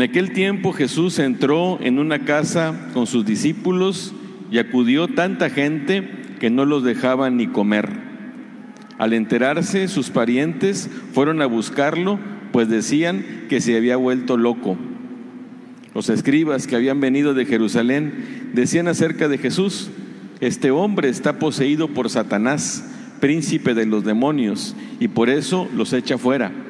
En aquel tiempo Jesús entró en una casa con sus discípulos y acudió tanta gente que no los dejaban ni comer. Al enterarse, sus parientes fueron a buscarlo, pues decían que se había vuelto loco. Los escribas que habían venido de Jerusalén decían acerca de Jesús, este hombre está poseído por Satanás, príncipe de los demonios, y por eso los echa fuera.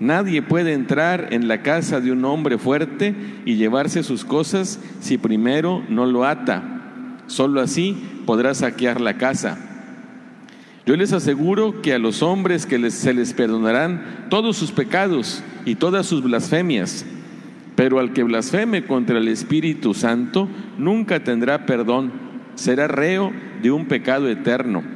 Nadie puede entrar en la casa de un hombre fuerte y llevarse sus cosas si primero no lo ata. Solo así podrá saquear la casa. Yo les aseguro que a los hombres que se les perdonarán todos sus pecados y todas sus blasfemias, pero al que blasfeme contra el Espíritu Santo nunca tendrá perdón, será reo de un pecado eterno.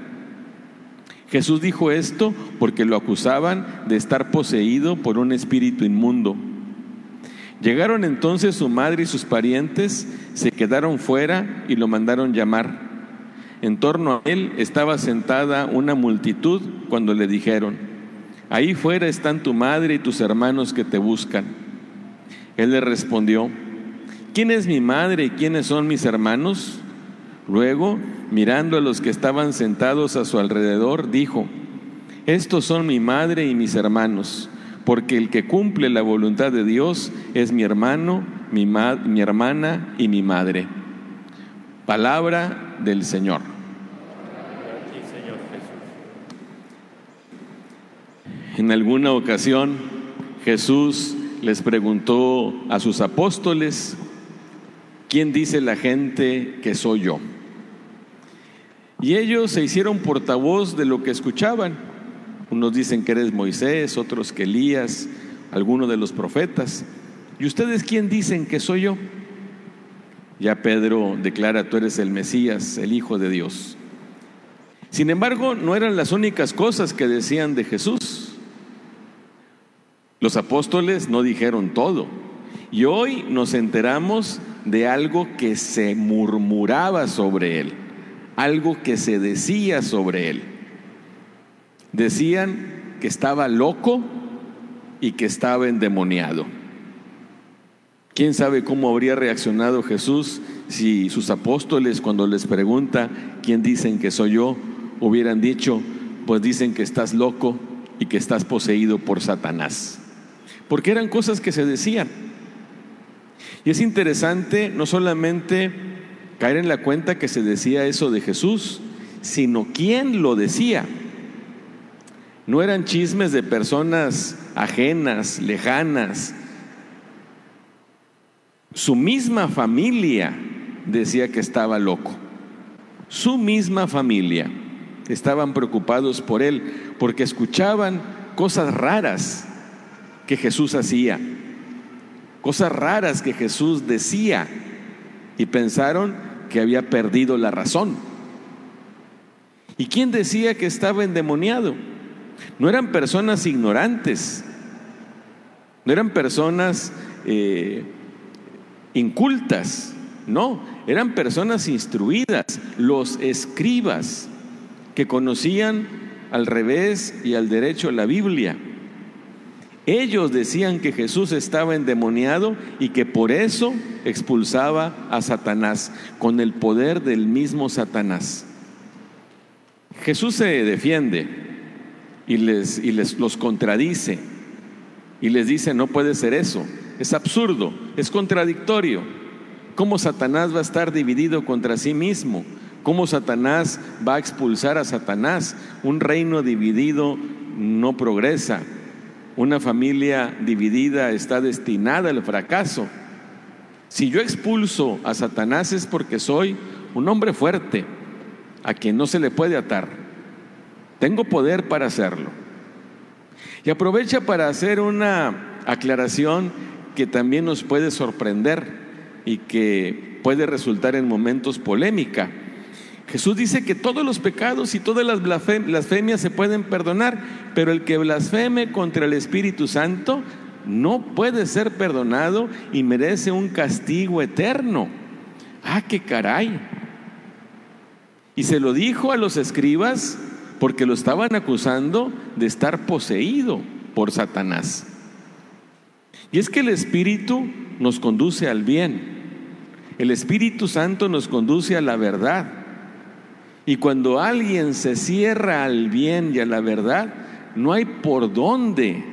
Jesús dijo esto porque lo acusaban de estar poseído por un espíritu inmundo. Llegaron entonces su madre y sus parientes, se quedaron fuera y lo mandaron llamar. En torno a él estaba sentada una multitud cuando le dijeron, ahí fuera están tu madre y tus hermanos que te buscan. Él le respondió, ¿quién es mi madre y quiénes son mis hermanos? Luego, mirando a los que estaban sentados a su alrededor, dijo, Estos son mi madre y mis hermanos, porque el que cumple la voluntad de Dios es mi hermano, mi, mi hermana y mi madre. Palabra del Señor. En alguna ocasión Jesús les preguntó a sus apóstoles, ¿quién dice la gente que soy yo? Y ellos se hicieron portavoz de lo que escuchaban. Unos dicen que eres Moisés, otros que Elías, alguno de los profetas. ¿Y ustedes quién dicen que soy yo? Ya Pedro declara, tú eres el Mesías, el Hijo de Dios. Sin embargo, no eran las únicas cosas que decían de Jesús. Los apóstoles no dijeron todo. Y hoy nos enteramos de algo que se murmuraba sobre él algo que se decía sobre él. Decían que estaba loco y que estaba endemoniado. ¿Quién sabe cómo habría reaccionado Jesús si sus apóstoles cuando les pregunta quién dicen que soy yo, hubieran dicho, pues dicen que estás loco y que estás poseído por Satanás? Porque eran cosas que se decían. Y es interesante no solamente caer en la cuenta que se decía eso de Jesús, sino quién lo decía. No eran chismes de personas ajenas, lejanas. Su misma familia decía que estaba loco. Su misma familia estaban preocupados por él porque escuchaban cosas raras que Jesús hacía, cosas raras que Jesús decía y pensaron que había perdido la razón. ¿Y quién decía que estaba endemoniado? No eran personas ignorantes, no eran personas eh, incultas, no, eran personas instruidas, los escribas que conocían al revés y al derecho la Biblia. Ellos decían que Jesús estaba endemoniado y que por eso expulsaba a Satanás, con el poder del mismo Satanás. Jesús se defiende y les, y les los contradice. Y les dice, no puede ser eso, es absurdo, es contradictorio. ¿Cómo Satanás va a estar dividido contra sí mismo? ¿Cómo Satanás va a expulsar a Satanás? Un reino dividido no progresa. Una familia dividida está destinada al fracaso. Si yo expulso a Satanás es porque soy un hombre fuerte, a quien no se le puede atar. Tengo poder para hacerlo. Y aprovecha para hacer una aclaración que también nos puede sorprender y que puede resultar en momentos polémica. Jesús dice que todos los pecados y todas las blasfemias se pueden perdonar, pero el que blasfeme contra el Espíritu Santo no puede ser perdonado y merece un castigo eterno. Ah, qué caray. Y se lo dijo a los escribas porque lo estaban acusando de estar poseído por Satanás. Y es que el Espíritu nos conduce al bien. El Espíritu Santo nos conduce a la verdad. Y cuando alguien se cierra al bien y a la verdad, no hay por dónde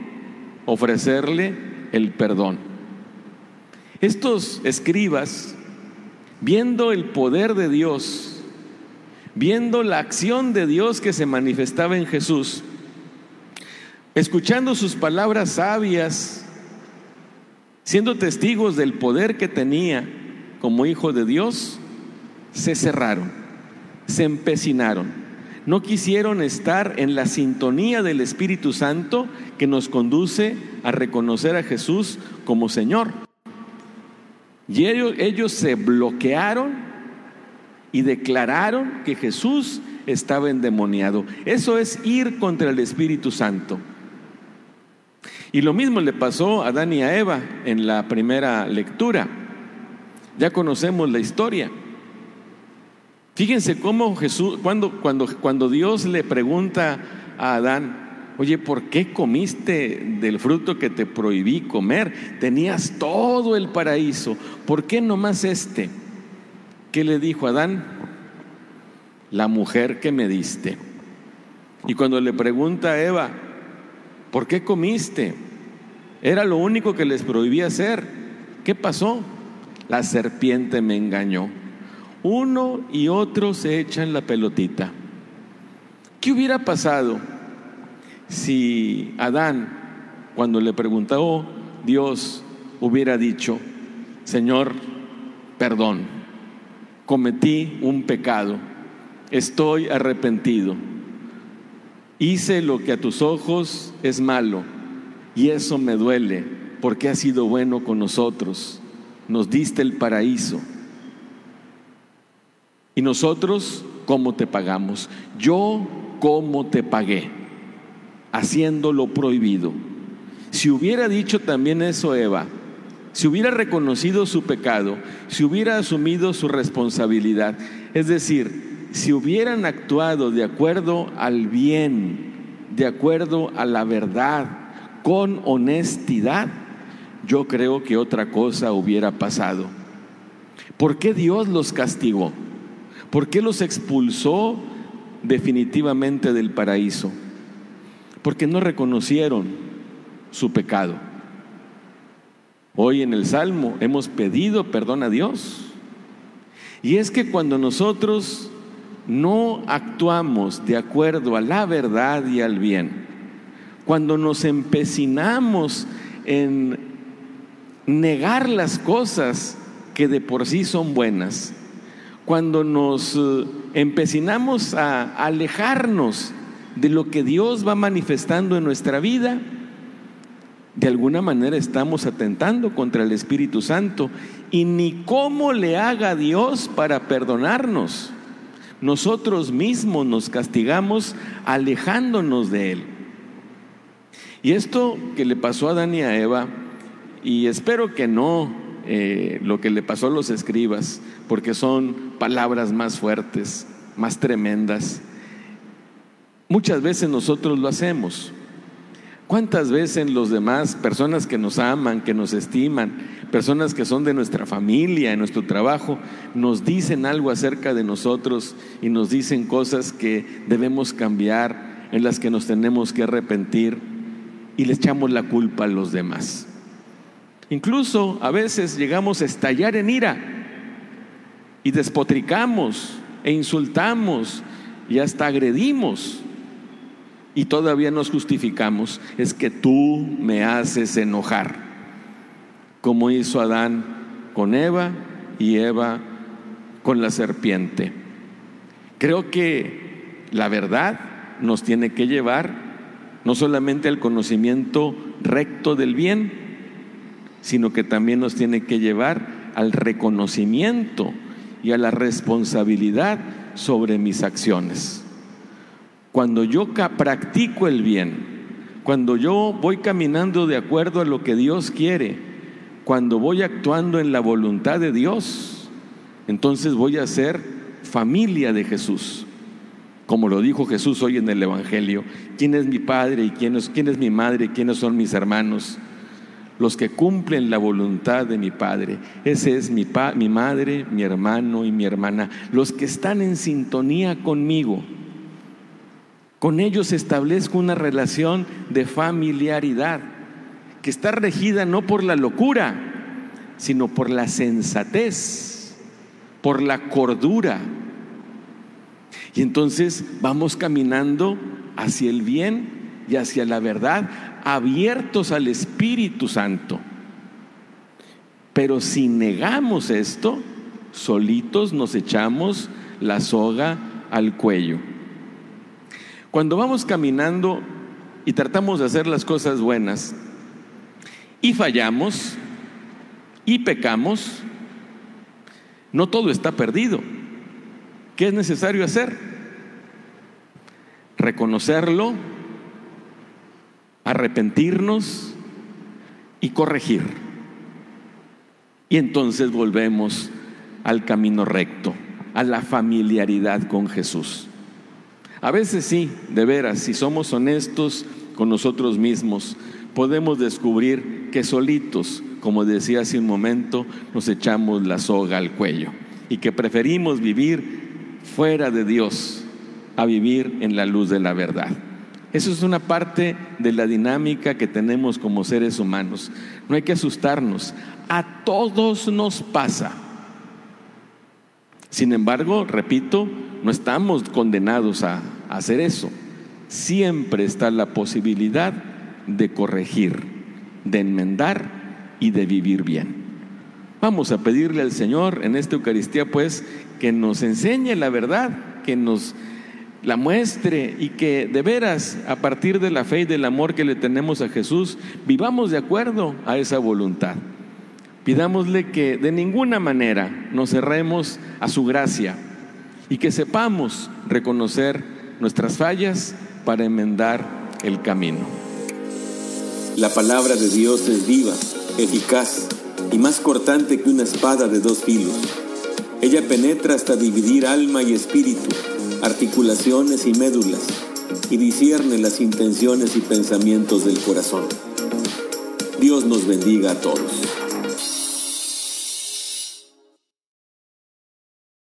ofrecerle el perdón. Estos escribas, viendo el poder de Dios, viendo la acción de Dios que se manifestaba en Jesús, escuchando sus palabras sabias, siendo testigos del poder que tenía como hijo de Dios, se cerraron, se empecinaron no quisieron estar en la sintonía del Espíritu Santo que nos conduce a reconocer a Jesús como Señor. Y ellos, se bloquearon y declararon que Jesús estaba endemoniado. Eso es ir contra el Espíritu Santo. Y lo mismo le pasó a Adán y a Eva en la primera lectura. Ya conocemos la historia. Fíjense cómo Jesús, cuando, cuando, cuando Dios le pregunta a Adán, oye, ¿por qué comiste del fruto que te prohibí comer? Tenías todo el paraíso, ¿por qué nomás este? ¿Qué le dijo Adán? La mujer que me diste. Y cuando le pregunta a Eva, ¿por qué comiste? Era lo único que les prohibía hacer. ¿Qué pasó? La serpiente me engañó. Uno y otro se echan la pelotita. ¿Qué hubiera pasado si Adán, cuando le preguntó Dios, hubiera dicho, Señor, perdón, cometí un pecado, estoy arrepentido, hice lo que a tus ojos es malo y eso me duele porque has sido bueno con nosotros, nos diste el paraíso y nosotros, ¿cómo te pagamos? Yo, ¿cómo te pagué? Haciendo lo prohibido. Si hubiera dicho también eso Eva, si hubiera reconocido su pecado, si hubiera asumido su responsabilidad, es decir, si hubieran actuado de acuerdo al bien, de acuerdo a la verdad, con honestidad, yo creo que otra cosa hubiera pasado. ¿Por qué Dios los castigó? ¿Por qué los expulsó definitivamente del paraíso? Porque no reconocieron su pecado. Hoy en el Salmo hemos pedido perdón a Dios. Y es que cuando nosotros no actuamos de acuerdo a la verdad y al bien, cuando nos empecinamos en negar las cosas que de por sí son buenas, cuando nos eh, empecinamos a alejarnos de lo que Dios va manifestando en nuestra vida, de alguna manera estamos atentando contra el Espíritu Santo y ni cómo le haga Dios para perdonarnos. Nosotros mismos nos castigamos alejándonos de Él. Y esto que le pasó a Adán y a Eva, y espero que no eh, lo que le pasó a los escribas, porque son palabras más fuertes, más tremendas. Muchas veces nosotros lo hacemos. ¿Cuántas veces los demás, personas que nos aman, que nos estiman, personas que son de nuestra familia, en nuestro trabajo, nos dicen algo acerca de nosotros y nos dicen cosas que debemos cambiar, en las que nos tenemos que arrepentir? y le echamos la culpa a los demás. Incluso a veces llegamos a estallar en ira y despotricamos e insultamos y hasta agredimos y todavía nos justificamos. Es que tú me haces enojar, como hizo Adán con Eva y Eva con la serpiente. Creo que la verdad nos tiene que llevar no solamente al conocimiento recto del bien, sino que también nos tiene que llevar al reconocimiento y a la responsabilidad sobre mis acciones. Cuando yo practico el bien, cuando yo voy caminando de acuerdo a lo que Dios quiere, cuando voy actuando en la voluntad de Dios, entonces voy a ser familia de Jesús. Como lo dijo Jesús hoy en el Evangelio, ¿quién es mi padre y quién es, quién es mi madre? ¿Quiénes son mis hermanos? Los que cumplen la voluntad de mi Padre. Ese es mi, mi madre, mi hermano y mi hermana. Los que están en sintonía conmigo. Con ellos establezco una relación de familiaridad que está regida no por la locura, sino por la sensatez, por la cordura, y entonces vamos caminando hacia el bien y hacia la verdad, abiertos al Espíritu Santo. Pero si negamos esto, solitos nos echamos la soga al cuello. Cuando vamos caminando y tratamos de hacer las cosas buenas y fallamos y pecamos, no todo está perdido. ¿Qué es necesario hacer? Reconocerlo, arrepentirnos y corregir. Y entonces volvemos al camino recto, a la familiaridad con Jesús. A veces sí, de veras, si somos honestos con nosotros mismos, podemos descubrir que solitos, como decía hace un momento, nos echamos la soga al cuello y que preferimos vivir fuera de Dios a vivir en la luz de la verdad. Eso es una parte de la dinámica que tenemos como seres humanos. No hay que asustarnos. A todos nos pasa. Sin embargo, repito, no estamos condenados a, hacer eso. Siempre está la posibilidad de corregir, de enmendar y de vivir bien. Vamos a pedirle al Señor en esta Eucaristía, pues, que nos enseñe la verdad, que nos la muestre y que de veras, a partir de la fe y del amor que le tenemos a Jesús, vivamos de acuerdo a esa voluntad. Pidámosle que de ninguna manera nos cerremos a su gracia y que sepamos reconocer nuestras fallas para enmendar el camino. La palabra de Dios es viva, eficaz y más cortante que una espada de dos filos ella penetra hasta dividir alma y espíritu, articulaciones y médulas, y discierne las intenciones y pensamientos del corazón. Dios nos bendiga a todos.